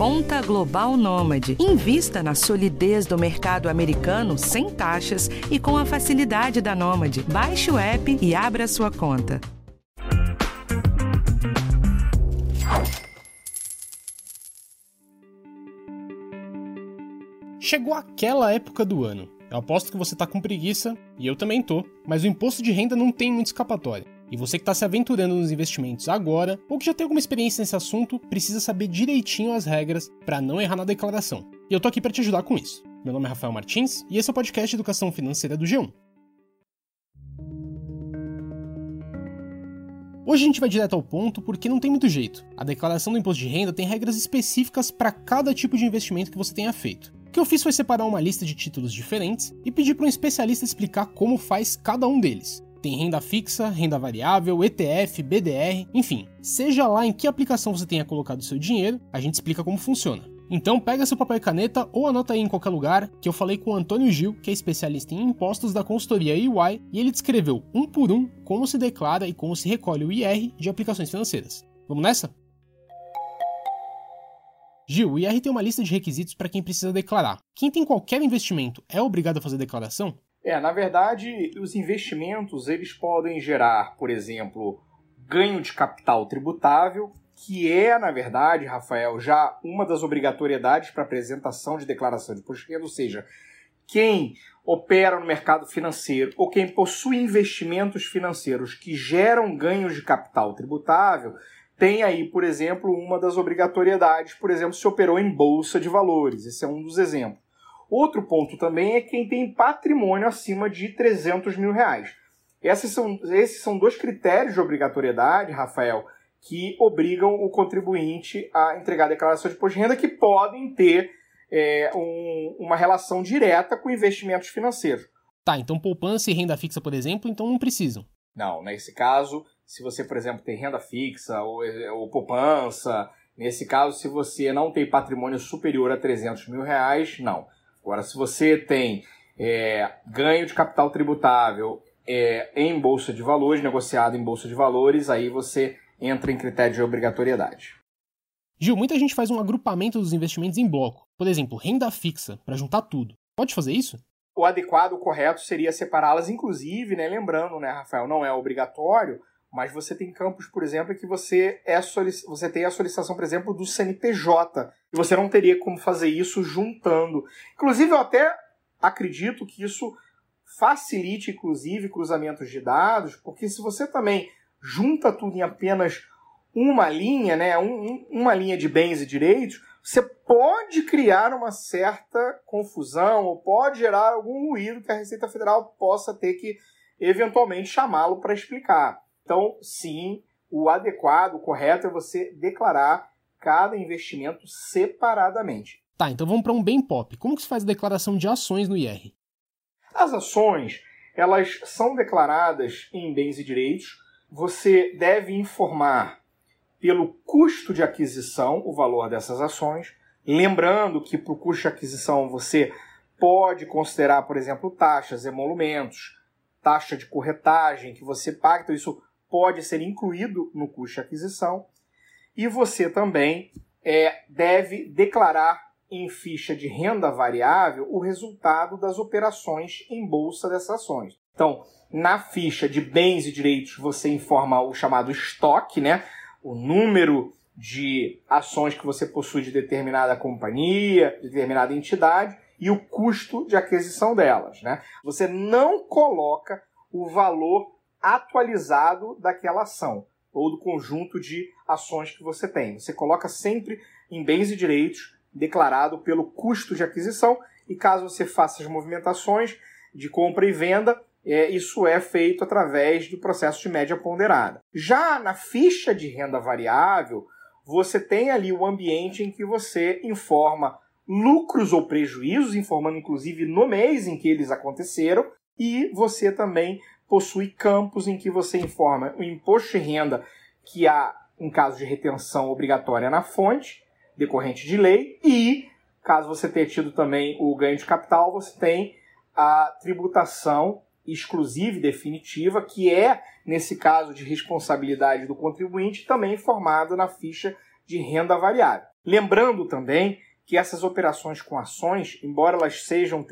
Conta Global Nômade. Invista na solidez do mercado americano sem taxas e com a facilidade da Nômade. Baixe o app e abra sua conta. Chegou aquela época do ano. Eu aposto que você tá com preguiça, e eu também tô, mas o imposto de renda não tem muito escapatória. E você que está se aventurando nos investimentos agora, ou que já tem alguma experiência nesse assunto, precisa saber direitinho as regras para não errar na declaração. E eu tô aqui para te ajudar com isso. Meu nome é Rafael Martins e esse é o podcast Educação Financeira do G1. Hoje a gente vai direto ao ponto porque não tem muito jeito. A declaração do imposto de renda tem regras específicas para cada tipo de investimento que você tenha feito. O que eu fiz foi separar uma lista de títulos diferentes e pedir para um especialista explicar como faz cada um deles. Tem renda fixa, renda variável, ETF, BDR, enfim, seja lá em que aplicação você tenha colocado seu dinheiro, a gente explica como funciona. Então pega seu papel e caneta ou anota aí em qualquer lugar que eu falei com o Antônio Gil, que é especialista em impostos da consultoria EY, e ele descreveu um por um como se declara e como se recolhe o IR de aplicações financeiras. Vamos nessa? Gil, o IR tem uma lista de requisitos para quem precisa declarar. Quem tem qualquer investimento é obrigado a fazer declaração? É, na verdade, os investimentos eles podem gerar, por exemplo, ganho de capital tributável, que é, na verdade, Rafael, já uma das obrigatoriedades para apresentação de declaração de imposto de renda, ou seja, quem opera no mercado financeiro ou quem possui investimentos financeiros que geram ganhos de capital tributável, tem aí, por exemplo, uma das obrigatoriedades, por exemplo, se operou em bolsa de valores. Esse é um dos exemplos. Outro ponto também é quem tem patrimônio acima de 300 mil reais. Esses são, esses são dois critérios de obrigatoriedade, Rafael, que obrigam o contribuinte a entregar a declaração de imposto de renda que podem ter é, um, uma relação direta com investimentos financeiros. Tá, então poupança e renda fixa, por exemplo, então não precisam. Não, nesse caso, se você, por exemplo, tem renda fixa ou, ou poupança, nesse caso, se você não tem patrimônio superior a 300 mil reais, não. Agora, se você tem é, ganho de capital tributável é, em bolsa de valores, negociado em bolsa de valores, aí você entra em critério de obrigatoriedade. Gil, muita gente faz um agrupamento dos investimentos em bloco. Por exemplo, renda fixa, para juntar tudo. Pode fazer isso? O adequado, o correto, seria separá-las, inclusive, né, lembrando, né, Rafael, não é obrigatório, mas você tem campos, por exemplo, que você, é você tem a solicitação, por exemplo, do CNPJ. E você não teria como fazer isso juntando. Inclusive, eu até acredito que isso facilite, inclusive, cruzamentos de dados, porque se você também junta tudo em apenas uma linha, né, um, uma linha de bens e direitos, você pode criar uma certa confusão ou pode gerar algum ruído que a Receita Federal possa ter que eventualmente chamá-lo para explicar. Então, sim, o adequado, o correto é você declarar cada investimento separadamente. Tá, então vamos para um bem pop. Como que se faz a declaração de ações no IR? As ações, elas são declaradas em bens e direitos. Você deve informar pelo custo de aquisição o valor dessas ações. Lembrando que para o custo de aquisição você pode considerar, por exemplo, taxas, emolumentos, taxa de corretagem que você paga. Então, isso pode ser incluído no custo de aquisição. E você também é, deve declarar em ficha de renda variável o resultado das operações em bolsa dessas ações. Então, na ficha de bens e direitos, você informa o chamado estoque, né? o número de ações que você possui de determinada companhia, de determinada entidade, e o custo de aquisição delas. Né? Você não coloca o valor atualizado daquela ação ou do conjunto de ações que você tem. Você coloca sempre em bens e direitos declarado pelo custo de aquisição e caso você faça as movimentações de compra e venda, é, isso é feito através do processo de média ponderada. Já na ficha de renda variável, você tem ali o ambiente em que você informa lucros ou prejuízos, informando inclusive no mês em que eles aconteceram, e você também possui campos em que você informa o imposto de renda que há em caso de retenção obrigatória na fonte, decorrente de lei, e caso você tenha tido também o ganho de capital, você tem a tributação exclusiva e definitiva, que é, nesse caso de responsabilidade do contribuinte, também informada na ficha de renda variável. Lembrando também que essas operações com ações, embora elas sejam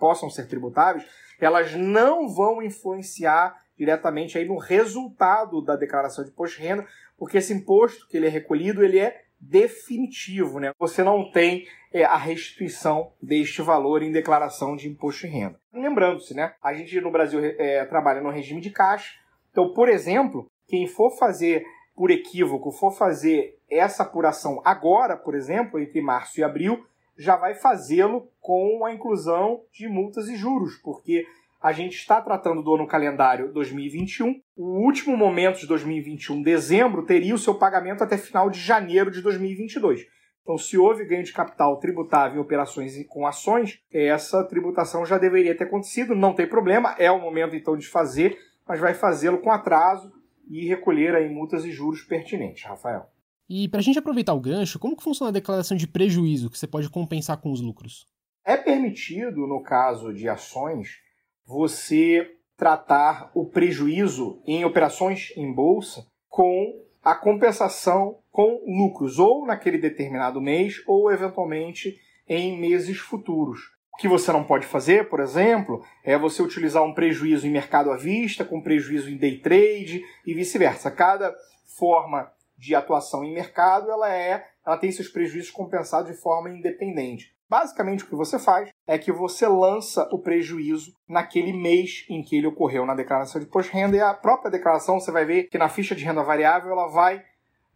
possam ser tributáveis, elas não vão influenciar diretamente aí no resultado da declaração de imposto de renda, porque esse imposto que ele é recolhido, ele é definitivo, né? Você não tem é, a restituição deste valor em declaração de imposto de renda. Lembrando-se, né? A gente no Brasil é, trabalha no regime de caixa. Então, por exemplo, quem for fazer por equívoco, for fazer essa apuração agora, por exemplo, entre março e abril, já vai fazê-lo com a inclusão de multas e juros, porque a gente está tratando do ano calendário 2021. O último momento de 2021, dezembro, teria o seu pagamento até final de janeiro de 2022. Então, se houve ganho de capital tributável em operações com ações, essa tributação já deveria ter acontecido, não tem problema, é o momento então de fazer, mas vai fazê-lo com atraso e recolher aí multas e juros pertinentes, Rafael. E para a gente aproveitar o gancho, como que funciona a declaração de prejuízo que você pode compensar com os lucros? É permitido, no caso de ações, você tratar o prejuízo em operações em bolsa com a compensação com lucros, ou naquele determinado mês, ou eventualmente em meses futuros. O que você não pode fazer, por exemplo, é você utilizar um prejuízo em mercado à vista com prejuízo em day trade e vice-versa. Cada forma de atuação em mercado, ela é, ela tem seus prejuízos compensados de forma independente. Basicamente, o que você faz é que você lança o prejuízo naquele mês em que ele ocorreu na declaração de imposto de renda e a própria declaração você vai ver que na ficha de renda variável ela vai,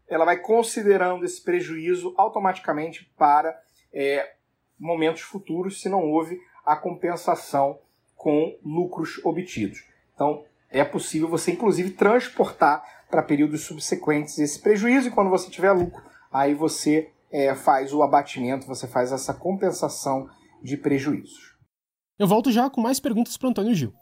ela vai considerando esse prejuízo automaticamente para é, momentos futuros se não houve a compensação com lucros obtidos. Então, é possível você, inclusive, transportar para períodos subsequentes esse prejuízo e quando você tiver lucro, aí você é, faz o abatimento, você faz essa compensação de prejuízos. Eu volto já com mais perguntas para Antônio Gil.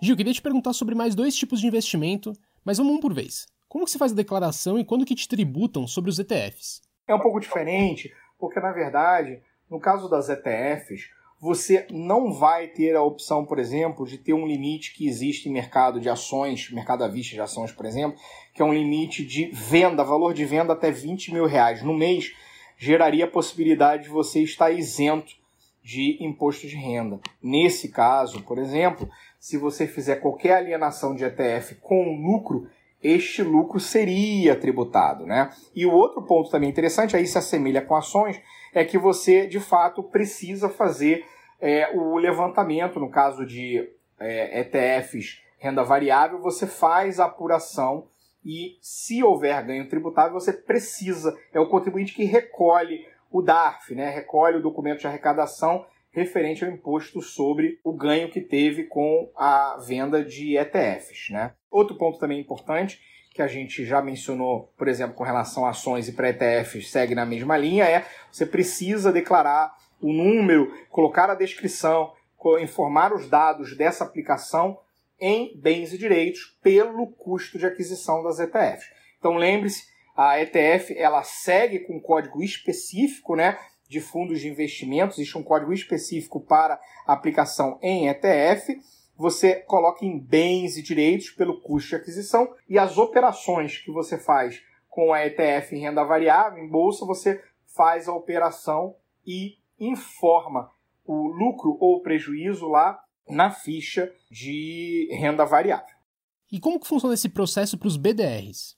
Gil, queria te perguntar sobre mais dois tipos de investimento, mas vamos um por vez. Como que se faz a declaração e quando que te tributam sobre os ETFs? É um pouco diferente, porque na verdade, no caso das ETFs, você não vai ter a opção, por exemplo, de ter um limite que existe em mercado de ações, mercado à vista de ações, por exemplo, que é um limite de venda, valor de venda até 20 mil reais no mês, geraria a possibilidade de você estar isento de imposto de renda. Nesse caso, por exemplo, se você fizer qualquer alienação de ETF com lucro, este lucro seria tributado, né? E o outro ponto também interessante, aí se assemelha com ações, é que você de fato precisa fazer é, o levantamento, no caso de é, ETFs renda variável, você faz a apuração e se houver ganho tributável, você precisa, é o contribuinte que recolhe o DARF, né? recolhe o documento de arrecadação referente ao imposto sobre o ganho que teve com a venda de ETFs. Né? Outro ponto também importante que a gente já mencionou, por exemplo, com relação a ações e para ETFs, segue na mesma linha, é você precisa declarar o número, colocar a descrição, informar os dados dessa aplicação em bens e direitos pelo custo de aquisição das ETFs. Então lembre-se, a ETF ela segue com um código específico, né, de fundos de investimentos, existe um código específico para aplicação em ETF você coloca em bens e direitos pelo custo de aquisição e as operações que você faz com a ETF em renda variável, em bolsa, você faz a operação e informa o lucro ou prejuízo lá na ficha de renda variável. E como que funciona esse processo para os BDRs?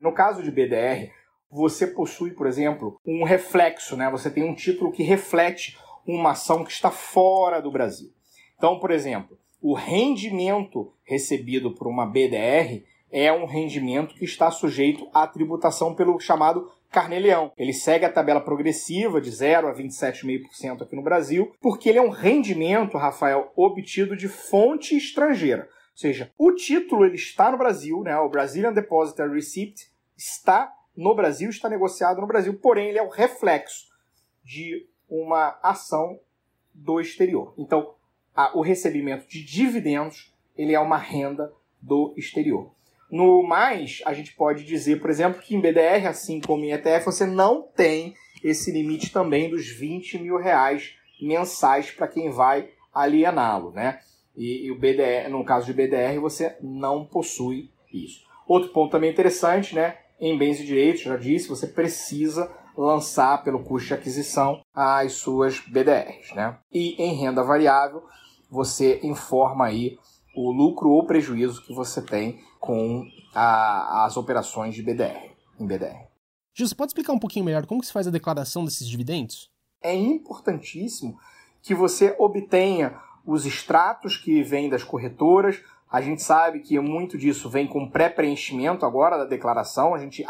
No caso de BDR, você possui, por exemplo, um reflexo, né? Você tem um título que reflete uma ação que está fora do Brasil. Então, por exemplo, o rendimento recebido por uma BDR é um rendimento que está sujeito à tributação pelo chamado Carneleão. Ele segue a tabela progressiva de 0 a 27,5% aqui no Brasil, porque ele é um rendimento, Rafael, obtido de fonte estrangeira. Ou seja, o título ele está no Brasil, né? o Brazilian Depositary Receipt está no Brasil, está negociado no Brasil, porém ele é o reflexo de uma ação do exterior. Então, a, o recebimento de dividendos ele é uma renda do exterior. No mais, a gente pode dizer, por exemplo, que em BDR, assim como em ETF, você não tem esse limite também dos 20 mil reais mensais para quem vai aliená-lo, né? E, e, o BDR, no caso de BDR, você não possui isso. Outro ponto também interessante, né? Em bens e direitos, já disse, você precisa lançar pelo custo de aquisição as suas BDRs, né? E em renda variável, você informa aí o lucro ou prejuízo que você tem com a, as operações de BDR, em BDR. Você pode explicar um pouquinho melhor como que se faz a declaração desses dividendos? É importantíssimo que você obtenha os extratos que vêm das corretoras. A gente sabe que muito disso vem com pré-preenchimento agora da declaração. A gente,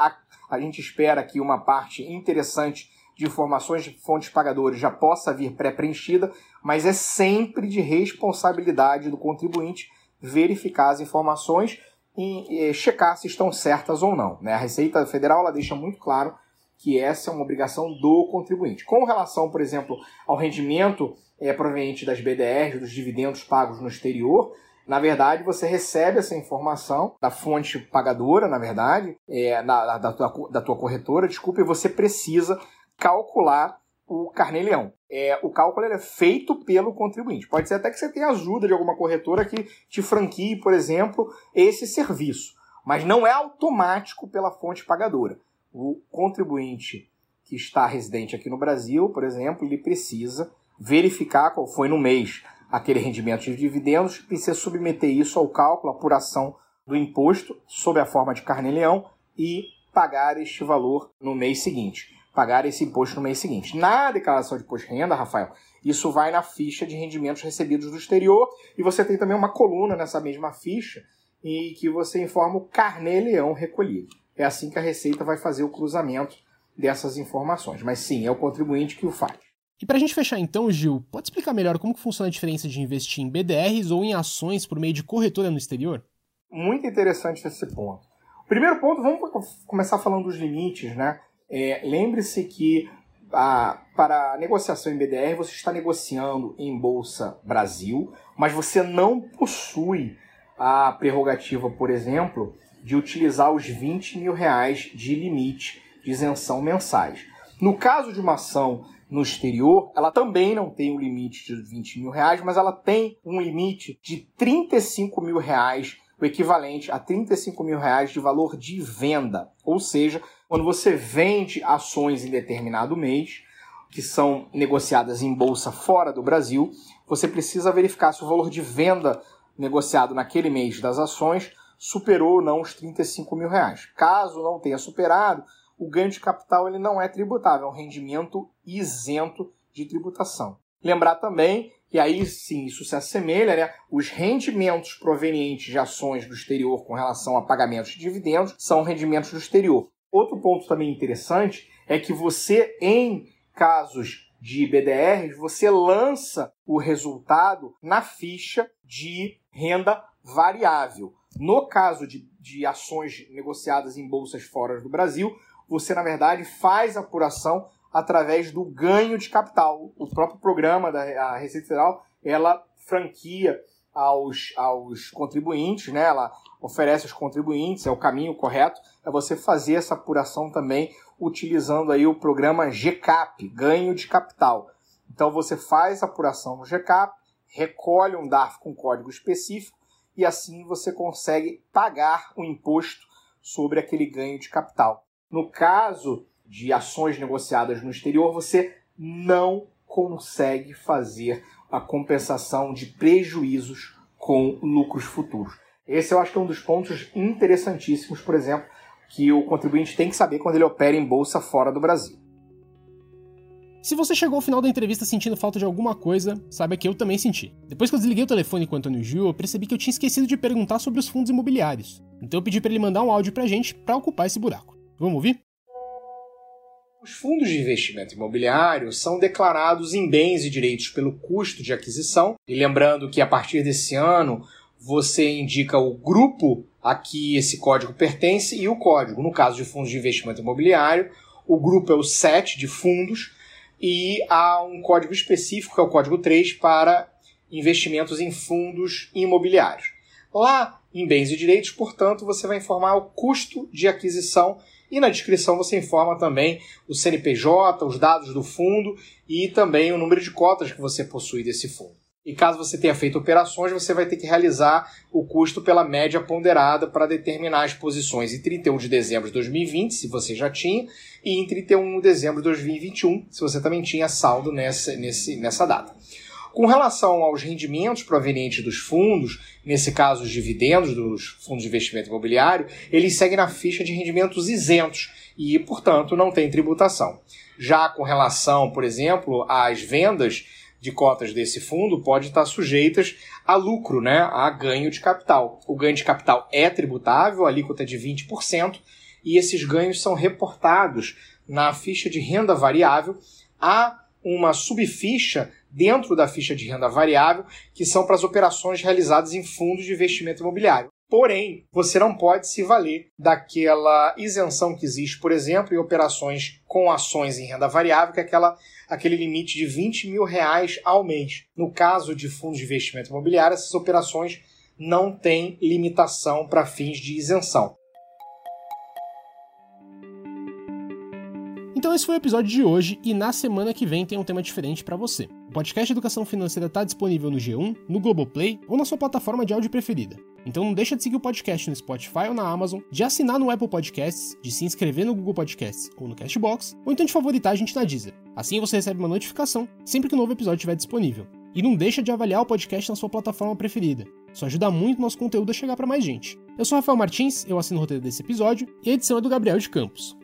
a, gente espera que uma parte interessante de informações de fontes pagadoras já possa vir pré-preenchida, mas é sempre de responsabilidade do contribuinte verificar as informações e, e checar se estão certas ou não. Né? A Receita Federal ela deixa muito claro que essa é uma obrigação do contribuinte. Com relação, por exemplo, ao rendimento é, proveniente das BDRs, dos dividendos pagos no exterior, na verdade, você recebe essa informação da fonte pagadora, na verdade, é, da, da, tua, da tua corretora, desculpa, e você precisa calcular o carnê-leão. É, o cálculo é feito pelo contribuinte. Pode ser até que você tenha ajuda de alguma corretora que te franquie, por exemplo, esse serviço. Mas não é automático pela fonte pagadora. O contribuinte que está residente aqui no Brasil, por exemplo, ele precisa verificar qual foi no mês aquele rendimento de dividendos, precisa submeter isso ao cálculo, apuração do imposto sob a forma de carnê-leão e pagar este valor no mês seguinte pagar esse imposto no mês seguinte. Na declaração de imposto de renda, Rafael, isso vai na ficha de rendimentos recebidos do exterior e você tem também uma coluna nessa mesma ficha em que você informa o carnê-leão recolhido. É assim que a Receita vai fazer o cruzamento dessas informações. Mas sim, é o contribuinte que o faz. E para a gente fechar então, Gil, pode explicar melhor como que funciona a diferença de investir em BDRs ou em ações por meio de corretora no exterior? Muito interessante esse ponto. Primeiro ponto, vamos começar falando dos limites, né? É, Lembre-se que a, para a negociação em BDR você está negociando em Bolsa Brasil, mas você não possui a prerrogativa, por exemplo, de utilizar os 20 mil reais de limite de isenção mensais. No caso de uma ação no exterior, ela também não tem um limite de 20 mil reais, mas ela tem um limite de 35 mil reais, o equivalente a 35 mil reais de valor de venda. Ou seja, quando você vende ações em determinado mês, que são negociadas em bolsa fora do Brasil, você precisa verificar se o valor de venda negociado naquele mês das ações superou ou não os 35 mil reais. Caso não tenha superado, o ganho de capital ele não é tributável, é um rendimento isento de tributação. Lembrar também, e aí sim isso se assemelha, né? os rendimentos provenientes de ações do exterior com relação a pagamentos de dividendos são rendimentos do exterior. Outro ponto também interessante é que você, em casos de BDRs, você lança o resultado na ficha de renda variável. No caso de, de ações negociadas em bolsas fora do Brasil, você, na verdade, faz apuração através do ganho de capital. O próprio programa da Receita Federal, ela franquia aos, aos contribuintes, né? ela oferece aos contribuintes, é o caminho correto, é você fazer essa apuração também utilizando aí o programa GCAP, ganho de capital. Então você faz a apuração no GCAP, recolhe um DARF com código específico e assim você consegue pagar o imposto sobre aquele ganho de capital. No caso de ações negociadas no exterior, você não consegue fazer a compensação de prejuízos com lucros futuros. Esse eu acho que é um dos pontos interessantíssimos, por exemplo, que o contribuinte tem que saber quando ele opera em bolsa fora do Brasil. Se você chegou ao final da entrevista sentindo falta de alguma coisa, saiba que eu também senti. Depois que eu desliguei o telefone com o Antônio Gil, eu percebi que eu tinha esquecido de perguntar sobre os fundos imobiliários. Então eu pedi para ele mandar um áudio pra gente para ocupar esse buraco. Vamos ouvir? Os fundos de investimento imobiliário são declarados em bens e direitos pelo custo de aquisição. E lembrando que a partir desse ano você indica o grupo a que esse código pertence e o código. No caso de fundos de investimento imobiliário, o grupo é o SET de fundos e há um código específico, que é o código 3, para investimentos em fundos imobiliários. Lá em bens e direitos, portanto, você vai informar o custo de aquisição e na descrição você informa também o CNPJ, os dados do fundo e também o número de cotas que você possui desse fundo. E caso você tenha feito operações, você vai ter que realizar o custo pela média ponderada para determinar as posições em 31 de dezembro de 2020, se você já tinha, e em 31 de dezembro de 2021, se você também tinha saldo nessa, nessa data. Com relação aos rendimentos provenientes dos fundos, nesse caso os dividendos dos fundos de investimento imobiliário, eles seguem na ficha de rendimentos isentos e, portanto, não tem tributação. Já com relação, por exemplo, às vendas, de cotas desse fundo pode estar sujeitas a lucro, né, a ganho de capital. O ganho de capital é tributável, a alíquota é de 20%, e esses ganhos são reportados na ficha de renda variável. Há uma subficha dentro da ficha de renda variável que são para as operações realizadas em fundos de investimento imobiliário. Porém, você não pode se valer daquela isenção que existe, por exemplo, em operações com ações em renda variável, que é aquela, aquele limite de 20 mil reais ao mês. No caso de fundos de investimento imobiliário, essas operações não têm limitação para fins de isenção. Então esse foi o episódio de hoje e na semana que vem tem um tema diferente para você. O podcast Educação Financeira está disponível no G1, no Globoplay ou na sua plataforma de áudio preferida. Então não deixa de seguir o podcast no Spotify ou na Amazon, de assinar no Apple Podcasts, de se inscrever no Google Podcasts ou no Castbox, ou então de favoritar a gente na Deezer. Assim você recebe uma notificação sempre que um novo episódio estiver disponível. E não deixa de avaliar o podcast na sua plataforma preferida. Isso ajuda muito o nosso conteúdo a chegar para mais gente. Eu sou Rafael Martins, eu assino o roteiro desse episódio e a edição é do Gabriel de Campos.